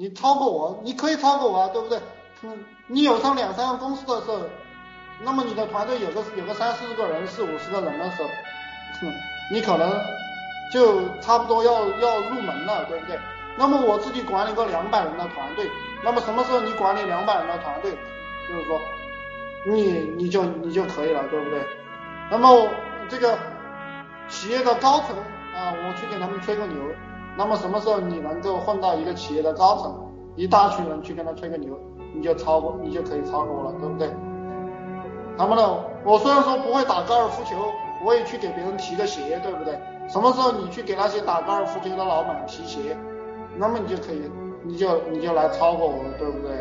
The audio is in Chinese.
你超过我，你可以超过我啊，对不对？嗯，你有上两三个公司的时候，那么你的团队有个有个三四十个人、四五十个人的时候，哼，你可能就差不多要要入门了，对不对？那么我自己管理个两百人的团队，那么什么时候你管理两百人的团队，就是说你你就你就可以了，对不对？那么这个企业的高层啊，我去给他们吹个牛，那么什么时候你能够混到一个企业的高层，一大群人去跟他吹个牛？你就超过，你就可以超过我了，对不对？那么呢，我虽然说不会打高尔夫球，我也去给别人提个鞋，对不对？什么时候你去给那些打高尔夫球的老板提鞋，那么你就可以，你就你就来超过我了，对不对？